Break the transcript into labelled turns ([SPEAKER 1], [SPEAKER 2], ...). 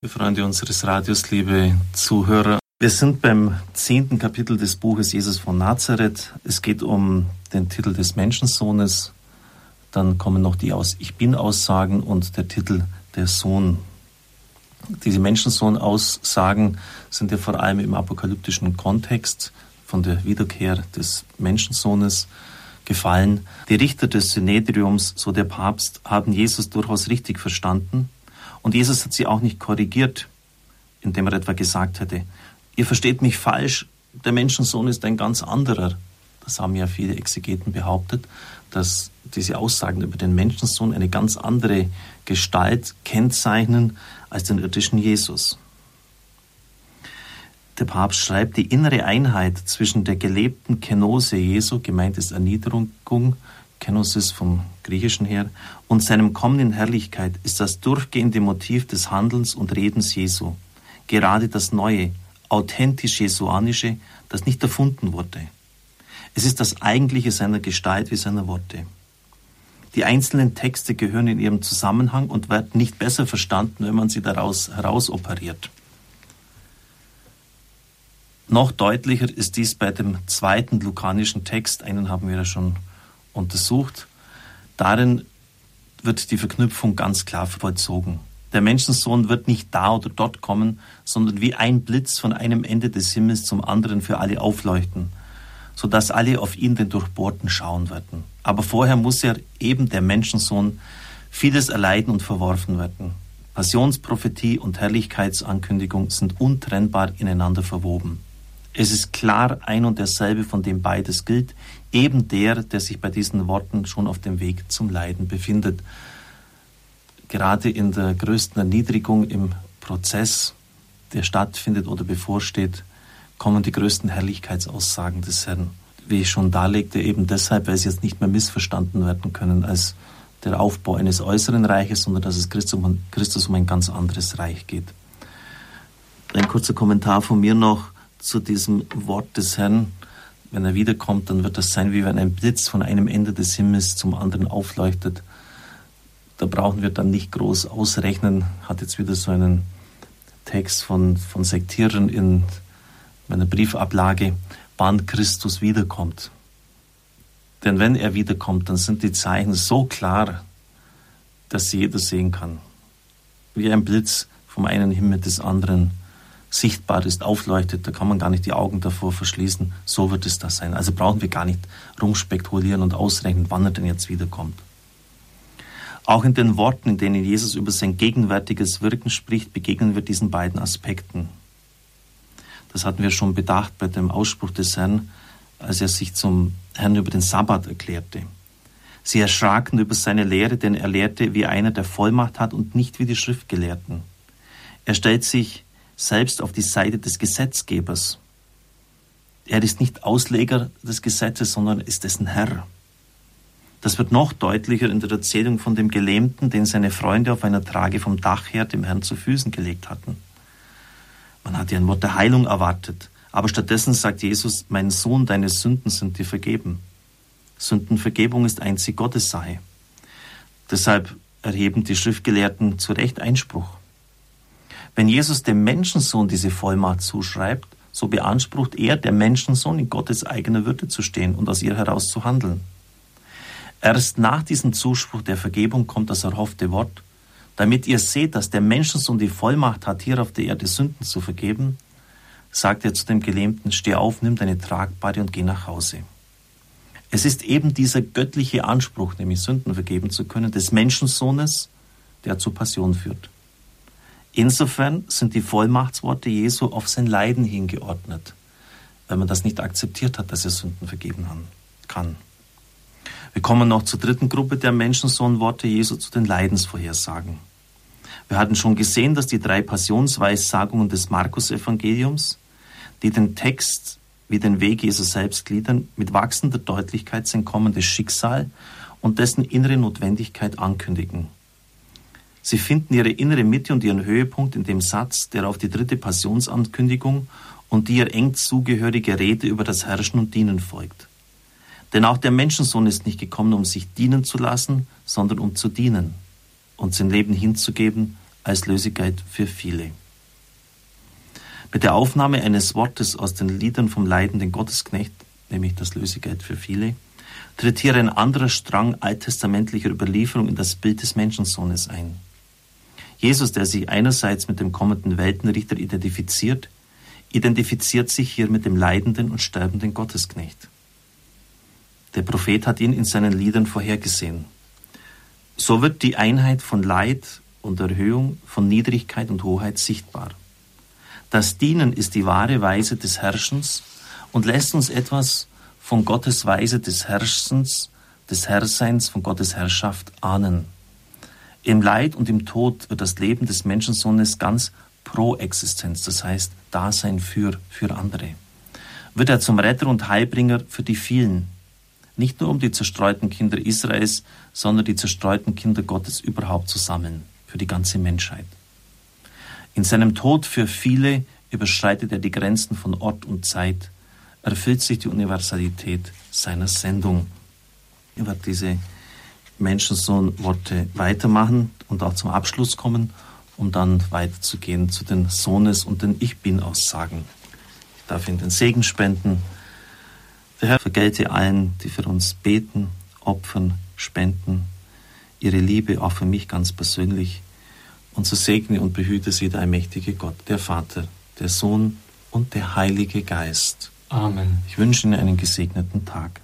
[SPEAKER 1] Liebe Freunde unseres Radios, liebe Zuhörer, wir sind beim zehnten Kapitel des Buches Jesus von Nazareth. Es geht um den Titel des Menschensohnes. Dann kommen noch die Aus Ich Bin-Aussagen und der Titel der Sohn. Diese Menschensohn-Aussagen sind ja vor allem im apokalyptischen Kontext von der Wiederkehr des Menschensohnes gefallen. Die Richter des Synedriums, so der Papst, haben Jesus durchaus richtig verstanden und Jesus hat sie auch nicht korrigiert, indem er etwa gesagt hätte, ihr versteht mich falsch, der Menschensohn ist ein ganz anderer. Das haben ja viele Exegeten behauptet, dass diese Aussagen über den Menschensohn eine ganz andere Gestalt kennzeichnen als den irdischen Jesus. Der Papst schreibt, die innere Einheit zwischen der gelebten Kenose Jesu, gemeint ist Erniedrigung, Kenosis vom Griechischen her, und seinem Kommen in Herrlichkeit ist das durchgehende Motiv des Handelns und Redens Jesu. Gerade das Neue, authentisch Jesuanische, das nicht erfunden wurde. Es ist das Eigentliche seiner Gestalt wie seiner Worte. Die einzelnen Texte gehören in ihrem Zusammenhang und werden nicht besser verstanden, wenn man sie daraus herausoperiert. Noch deutlicher ist dies bei dem zweiten lukanischen Text, einen haben wir ja schon untersucht. Darin wird die Verknüpfung ganz klar vollzogen. Der Menschensohn wird nicht da oder dort kommen, sondern wie ein Blitz von einem Ende des Himmels zum anderen für alle aufleuchten, sodass alle auf ihn den Durchbohrten schauen werden. Aber vorher muss er eben der Menschensohn vieles erleiden und verworfen werden. Passionsprophetie und Herrlichkeitsankündigung sind untrennbar ineinander verwoben. Es ist klar ein und derselbe, von dem beides gilt, eben der, der sich bei diesen Worten schon auf dem Weg zum Leiden befindet. Gerade in der größten Erniedrigung im Prozess, der stattfindet oder bevorsteht, kommen die größten Herrlichkeitsaussagen des Herrn. Wie ich schon darlegte, eben deshalb, weil sie jetzt nicht mehr missverstanden werden können als der Aufbau eines äußeren Reiches, sondern dass es Christus um, ein ganz anderes Reich geht. Ein kurzer Kommentar von mir noch zu diesem Wort des Herrn. Wenn er wiederkommt, dann wird das sein, wie wenn ein Blitz von einem Ende des Himmels zum anderen aufleuchtet. Da brauchen wir dann nicht groß ausrechnen. Hat jetzt wieder so einen Text von, von Sektierern in meiner Briefablage, wann Christus wiederkommt. Denn wenn er wiederkommt, dann sind die Zeichen so klar, dass sie jeder sehen kann. Wie ein Blitz vom einen Himmel des anderen sichtbar ist, aufleuchtet, da kann man gar nicht die Augen davor verschließen. So wird es das sein. Also brauchen wir gar nicht rumspekulieren und ausrechnen, wann er denn jetzt wiederkommt. Auch in den Worten, in denen Jesus über sein gegenwärtiges Wirken spricht, begegnen wir diesen beiden Aspekten. Das hatten wir schon bedacht bei dem Ausspruch des Herrn, als er sich zum Herrn über den Sabbat erklärte. Sie erschraken über seine Lehre, denn er lehrte wie einer, der Vollmacht hat und nicht wie die Schriftgelehrten. Er stellt sich selbst auf die Seite des Gesetzgebers. Er ist nicht Ausleger des Gesetzes, sondern ist dessen Herr. Das wird noch deutlicher in der Erzählung von dem Gelähmten, den seine Freunde auf einer Trage vom Dach her dem Herrn zu Füßen gelegt hatten. Man hat ein Wort der Heilung erwartet, aber stattdessen sagt Jesus, mein Sohn, deine Sünden sind dir vergeben. Sündenvergebung ist einzig Gottes Sache. Deshalb erheben die Schriftgelehrten zu Recht Einspruch. Wenn Jesus dem Menschensohn diese Vollmacht zuschreibt, so beansprucht er, der Menschensohn, in Gottes eigener Würde zu stehen und aus ihr heraus zu handeln. Erst nach diesem Zuspruch der Vergebung kommt das erhoffte Wort, damit ihr seht, dass der Menschensohn die Vollmacht hat, hier auf der Erde Sünden zu vergeben, sagt er zu dem Gelähmten, steh auf, nimm deine Tragbare und geh nach Hause. Es ist eben dieser göttliche Anspruch, nämlich Sünden vergeben zu können, des Menschensohnes, der zur Passion führt. Insofern sind die Vollmachtsworte Jesu auf sein Leiden hingeordnet, weil man das nicht akzeptiert hat, dass er Sünden vergeben kann. Wir kommen noch zur dritten Gruppe der Menschensohnworte Jesu zu den Leidensvorhersagen. Wir hatten schon gesehen, dass die drei Passionsweissagungen des Markus-Evangeliums, die den Text wie den Weg Jesu selbst gliedern, mit wachsender Deutlichkeit sein kommendes Schicksal und dessen innere Notwendigkeit ankündigen. Sie finden ihre innere Mitte und ihren Höhepunkt in dem Satz, der auf die dritte Passionsankündigung und die ihr eng zugehörige Rede über das Herrschen und Dienen folgt. Denn auch der Menschensohn ist nicht gekommen, um sich dienen zu lassen, sondern um zu dienen und sein Leben hinzugeben als Lösigkeit für viele. Mit der Aufnahme eines Wortes aus den Liedern vom leidenden Gottesknecht, nämlich das Lösigkeit für viele, tritt hier ein anderer Strang alttestamentlicher Überlieferung in das Bild des Menschensohnes ein. Jesus, der sich einerseits mit dem kommenden Weltenrichter identifiziert, identifiziert sich hier mit dem leidenden und sterbenden Gottesknecht. Der Prophet hat ihn in seinen Liedern vorhergesehen. So wird die Einheit von Leid und Erhöhung, von Niedrigkeit und Hoheit sichtbar. Das Dienen ist die wahre Weise des Herrschens und lässt uns etwas von Gottes Weise des Herrschens, des Herrseins, von Gottes Herrschaft ahnen. Im Leid und im Tod wird das Leben des Menschensohnes ganz pro Existenz, das heißt Dasein für, für andere. Wird er zum Retter und Heilbringer für die vielen, nicht nur um die zerstreuten Kinder Israels, sondern die zerstreuten Kinder Gottes überhaupt zu sammeln, für die ganze Menschheit. In seinem Tod für viele überschreitet er die Grenzen von Ort und Zeit, erfüllt sich die Universalität seiner Sendung. Er wird diese Menschensohn-Worte weitermachen und auch zum Abschluss kommen, um dann weiterzugehen zu den Sohnes- und den Ich Bin-Aussagen. Ich darf Ihnen den Segen spenden. Der Herr vergelte allen, die für uns beten, opfern, spenden, ihre Liebe auch für mich ganz persönlich. Und so segne und behüte sie der allmächtige Gott, der Vater, der Sohn und der Heilige Geist.
[SPEAKER 2] Amen.
[SPEAKER 1] Ich wünsche Ihnen einen gesegneten Tag.